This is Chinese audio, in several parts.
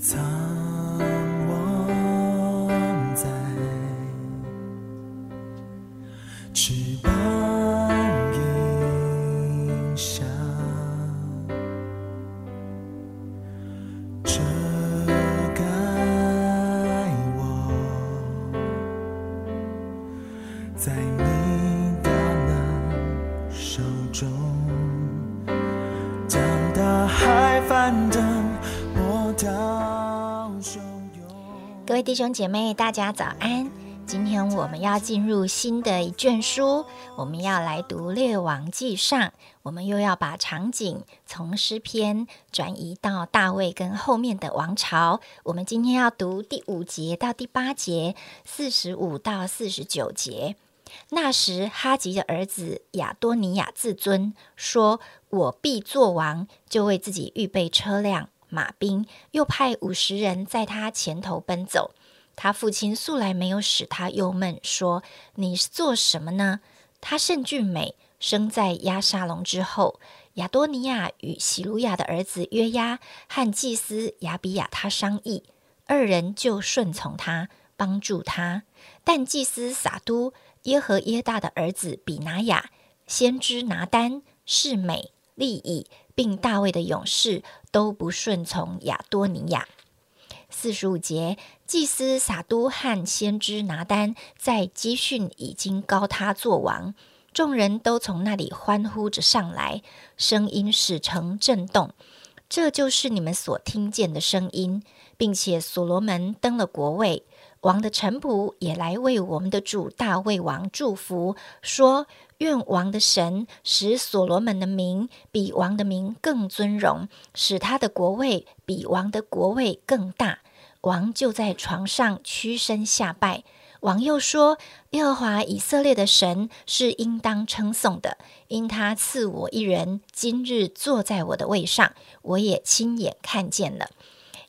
苍望在翅膀影下，遮盖我，在你大能手中，将大海翻腾，各位弟兄姐妹，大家早安！今天我们要进入新的一卷书，我们要来读《列王纪上》，我们又要把场景从诗篇转移到大卫跟后面的王朝。我们今天要读第五节到第八节，四十五到四十九节。那时，哈吉的儿子亚多尼亚自尊说：“我必作王。”就为自己预备车辆、马兵，又派五十人在他前头奔走。他父亲素来没有使他忧闷，说：“你做什么呢？”他甚俊美，生在亚沙龙之后。亚多尼亚与喜鲁雅的儿子约押和祭司亚比亚他商议，二人就顺从他，帮助他。但祭司撒都、耶和耶大的儿子比拿雅、先知拿丹、士美、利以，并大卫的勇士都不顺从亚多尼亚。四十五节，祭司撒都和先知拿丹在基训已经高他作王，众人都从那里欢呼着上来，声音使城震动。这就是你们所听见的声音，并且所罗门登了国位，王的臣仆也来为我们的主大卫王祝福，说：愿王的神使所罗门的名比王的名更尊荣，使他的国位比王的国位更大。王就在床上屈身下拜。王又说：“耶和华以色列的神是应当称颂的，因他赐我一人，今日坐在我的位上，我也亲眼看见了。”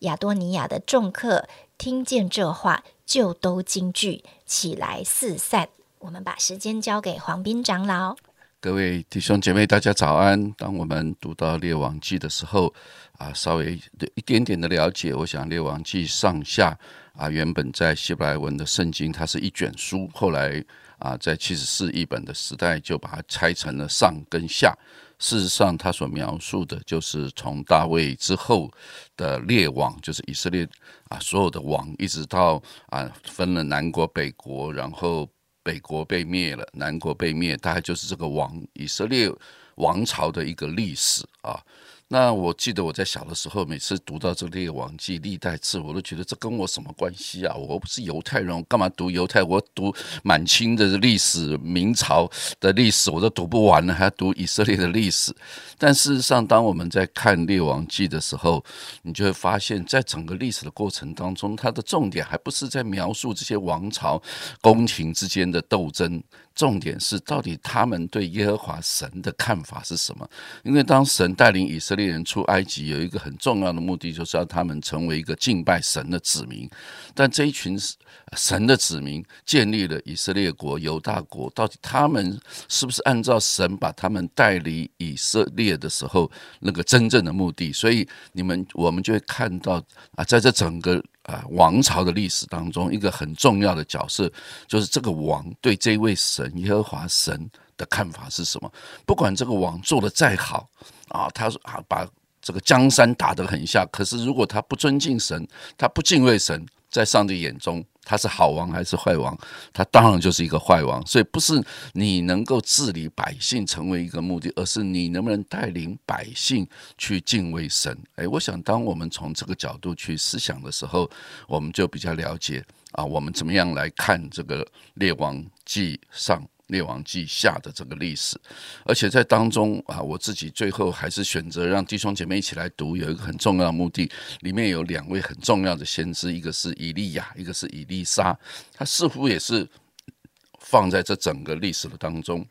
亚多尼亚的众客听见这话，就都惊惧起来四散。我们把时间交给黄斌长老。各位弟兄姐妹，大家早安。当我们读到《列王记》的时候，啊，稍微一点点的了解，我想《列王记》上下啊，原本在希伯来文的圣经，它是一卷书，后来啊，在七十四译本的时代，就把它拆成了上跟下。事实上，它所描述的就是从大卫之后的列王，就是以色列啊，所有的王，一直到啊，分了南国、北国，然后。北国被灭了，南国被灭，大概就是这个王以色列王朝的一个历史啊。那我记得我在小的时候，每次读到这《列王记》历代志，我都觉得这跟我什么关系啊？我不是犹太人，干嘛读犹太？我读满清的历史、明朝的历史，我都读不完了，还要读以色列的历史。但事实上，当我们在看《列王记》的时候，你就会发现，在整个历史的过程当中，它的重点还不是在描述这些王朝宫廷之间的斗争。重点是，到底他们对耶和华神的看法是什么？因为当神带领以色列列人出埃及，有一个很重要的目的，就是要他们成为一个敬拜神的子民。但这一群神的子民建立了以色列国、犹大国，到底他们是不是按照神把他们带离以色列的时候那个真正的目的？所以你们我们就会看到啊，在这整个。啊，王朝的历史当中，一个很重要的角色就是这个王对这位神耶和华神的看法是什么？不管这个王做的再好啊，他啊把这个江山打得很下，可是如果他不尊敬神，他不敬畏神，在上帝眼中。他是好王还是坏王？他当然就是一个坏王。所以不是你能够治理百姓成为一个目的，而是你能不能带领百姓去敬畏神。诶，我想当我们从这个角度去思想的时候，我们就比较了解啊，我们怎么样来看这个列王记上。列王记下的这个历史，而且在当中啊，我自己最后还是选择让弟兄姐妹一起来读，有一个很重要的目的。里面有两位很重要的先知，一个是以利亚，一个是以利沙，他似乎也是放在这整个历史的当中。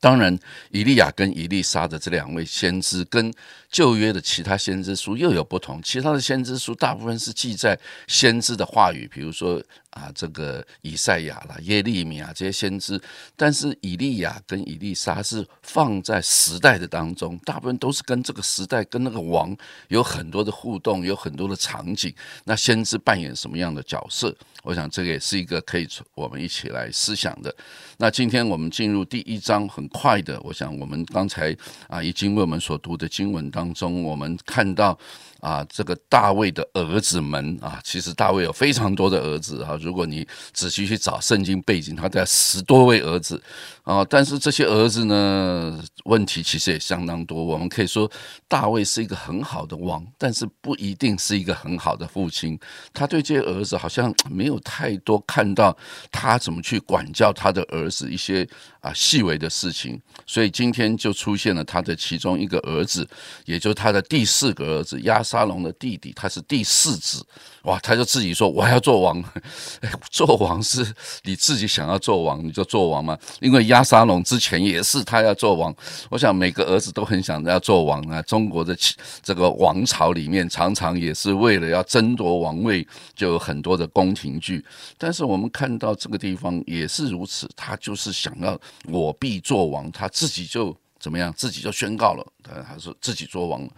当然，以利亚跟以利沙的这两位先知，跟旧约的其他先知书又有不同。其他的先知书大部分是记在先知的话语，比如说啊，这个以赛亚啦、耶利米啊这些先知。但是以利亚跟以利沙是放在时代的当中，大部分都是跟这个时代、跟那个王有很多的互动，有很多的场景。那先知扮演什么样的角色？我想这个也是一个可以我们一起来思想的。那今天我们进入第一章，很快的，我想我们刚才啊已经为我们所读的经文当中，我们看到。啊，这个大卫的儿子们啊，其实大卫有非常多的儿子啊。如果你仔细去找圣经背景，他在十多位儿子啊。但是这些儿子呢，问题其实也相当多。我们可以说，大卫是一个很好的王，但是不一定是一个很好的父亲。他对这些儿子好像没有太多看到他怎么去管教他的儿子一些啊细微的事情。所以今天就出现了他的其中一个儿子，也就是他的第四个儿子亚。沙龙的弟弟，他是第四子，哇！他就自己说：“我要做王。”做王是你自己想要做王，你就做王嘛。因为亚沙龙之前也是他要做王。我想每个儿子都很想要做王啊。中国的这个王朝里面，常常也是为了要争夺王位，就有很多的宫廷剧。但是我们看到这个地方也是如此，他就是想要我必做王，他自己就。怎么样？自己就宣告了，他他说自己做王了，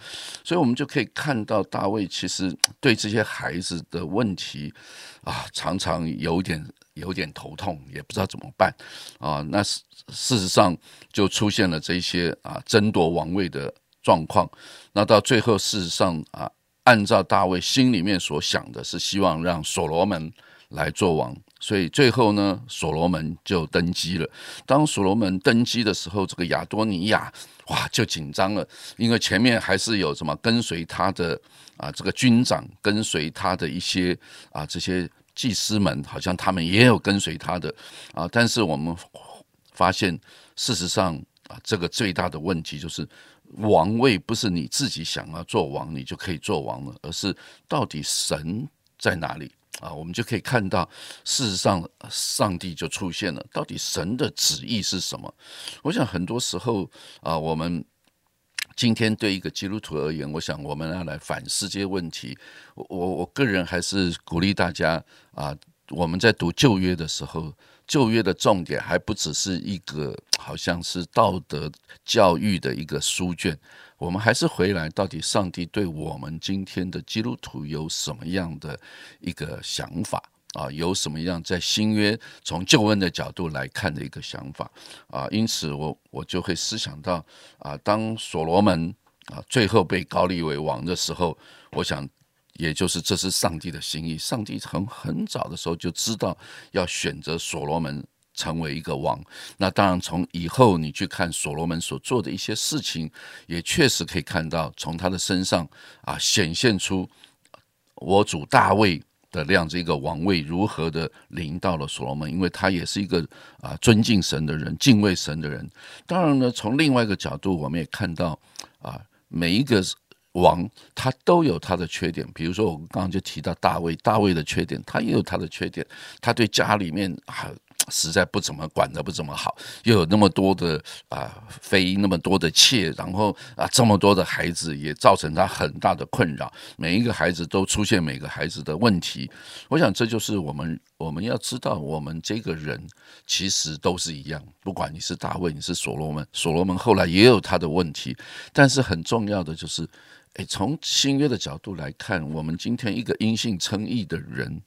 所以我们就可以看到大卫其实对这些孩子的问题啊，常常有点有点头痛，也不知道怎么办啊。那事事实上就出现了这些啊争夺王位的状况。那到最后，事实上啊，按照大卫心里面所想的，是希望让所罗门来做王。所以最后呢，所罗门就登基了。当所罗门登基的时候，这个亚多尼亚哇就紧张了，因为前面还是有什么跟随他的啊这个军长，跟随他的一些啊这些祭司们，好像他们也有跟随他的啊。但是我们发现，事实上啊，这个最大的问题就是王位不是你自己想要做王，你就可以做王了，而是到底神在哪里？啊，我们就可以看到，事实上，上帝就出现了。到底神的旨意是什么？我想很多时候啊，我们今天对一个基督徒而言，我想我们要来反思这些问题。我我我个人还是鼓励大家啊，我们在读旧约的时候，旧约的重点还不只是一个好像是道德教育的一个书卷。我们还是回来，到底上帝对我们今天的基督徒有什么样的一个想法啊？有什么样在新约从救恩的角度来看的一个想法啊？因此，我我就会思想到啊，当所罗门啊最后被高利为王的时候，我想，也就是这是上帝的心意。上帝从很早的时候就知道要选择所罗门。成为一个王，那当然从以后你去看所罗门所做的一些事情，也确实可以看到从他的身上啊显现出我主大卫的这样子一个王位如何的临到了所罗门，因为他也是一个啊尊敬神的人、敬畏神的人。当然呢，从另外一个角度，我们也看到啊每一个王他都有他的缺点，比如说我刚刚就提到大卫，大卫的缺点，他也有他的缺点，他对家里面啊。实在不怎么管的不怎么好，又有那么多的啊妃，那么多的妾，然后啊这么多的孩子，也造成他很大的困扰。每一个孩子都出现每个孩子的问题。我想这就是我们我们要知道，我们这个人其实都是一样。不管你是大卫，你是所罗门，所罗门后来也有他的问题。但是很重要的就是，诶，从新约的角度来看，我们今天一个因信称义的人。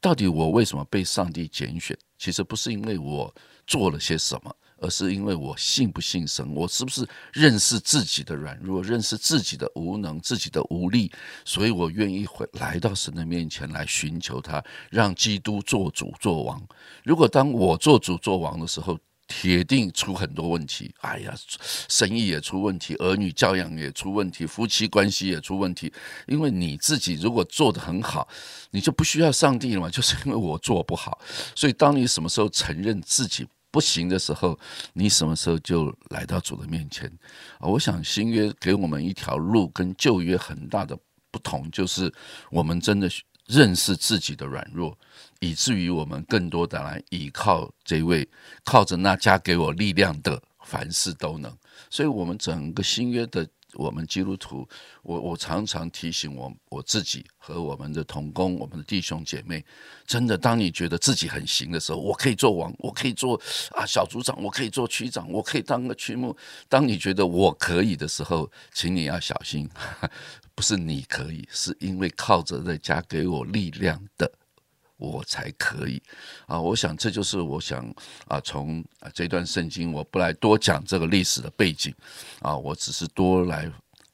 到底我为什么被上帝拣选？其实不是因为我做了些什么，而是因为我信不信神。我是不是认识自己的软弱，认识自己的无能，自己的无力？所以我愿意回来到神的面前来寻求他，让基督做主做王。如果当我做主做王的时候，铁定出很多问题，哎呀，生意也出问题，儿女教养也出问题，夫妻关系也出问题。因为你自己如果做得很好，你就不需要上帝了嘛。就是因为我做不好，所以当你什么时候承认自己不行的时候，你什么时候就来到主的面前？我想新约给我们一条路，跟旧约很大的不同，就是我们真的认识自己的软弱。以至于我们更多的来依靠这位靠着那加给我力量的凡事都能。所以，我们整个新约的我们基督徒，我我常常提醒我我自己和我们的同工、我们的弟兄姐妹，真的，当你觉得自己很行的时候，我可以做王，我可以做啊小组长，我可以做区长，我可以当个区牧。当你觉得我可以的时候，请你要小心，不是你可以，是因为靠着在加给我力量的。我才可以啊！我想这就是我想啊，从啊这段圣经，我不来多讲这个历史的背景啊，我只是多来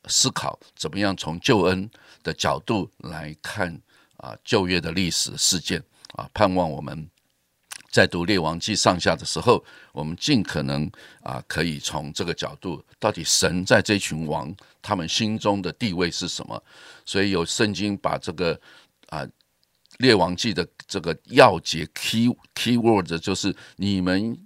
思考怎么样从救恩的角度来看啊旧约的历史事件啊，盼望我们在读列王记上下的时候，我们尽可能啊可以从这个角度，到底神在这群王他们心中的地位是什么？所以有圣经把这个啊。列王记的这个要节 key key word 就是你们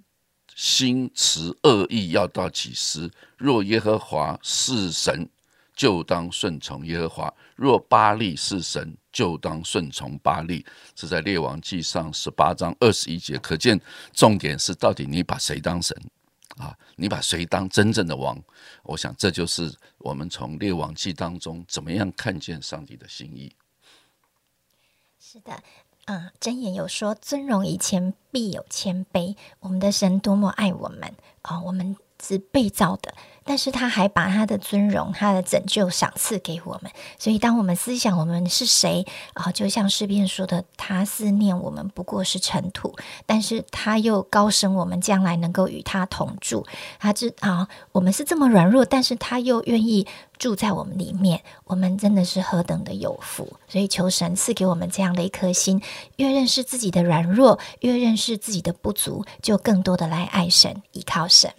心持恶意要到几时？若耶和华是神，就当顺从耶和华；若巴利是神，就当顺从巴利。是在列王记上十八章二十一节。可见重点是到底你把谁当神啊？你把谁当真正的王？我想这就是我们从列王记当中怎么样看见上帝的心意。是的，嗯，箴言有说，尊荣以前必有谦卑。我们的神多么爱我们啊！我们是被造的。但是他还把他的尊荣、他的拯救赏赐给我们，所以当我们思想我们是谁啊，就像诗篇说的，他思念我们不过是尘土，但是他又高升我们将来能够与他同住。他知啊，我们是这么软弱，但是他又愿意住在我们里面，我们真的是何等的有福！所以求神赐给我们这样的一颗心，越认识自己的软弱，越认识自己的不足，就更多的来爱神、依靠神。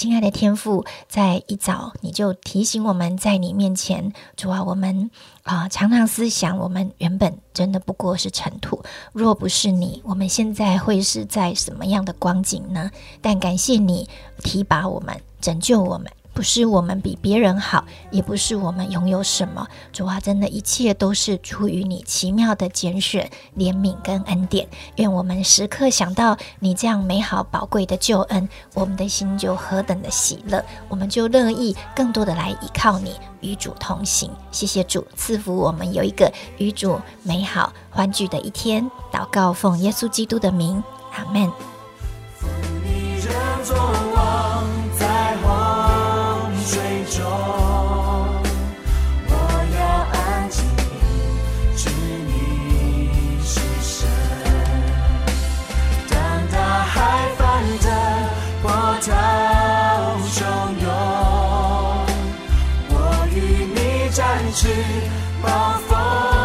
亲爱的天父，在一早你就提醒我们在你面前，主啊，我们啊常常思想，我们原本真的不过是尘土，若不是你，我们现在会是在什么样的光景呢？但感谢你提拔我们，拯救我们。不是我们比别人好，也不是我们拥有什么。主啊，真的一切都是出于你奇妙的拣选、怜悯跟恩典。愿我们时刻想到你这样美好宝贵的救恩，我们的心就何等的喜乐，我们就乐意更多的来依靠你，与主同行。谢谢主赐福我们有一个与主美好欢聚的一天。祷告奉耶稣基督的名，阿门。去暴风。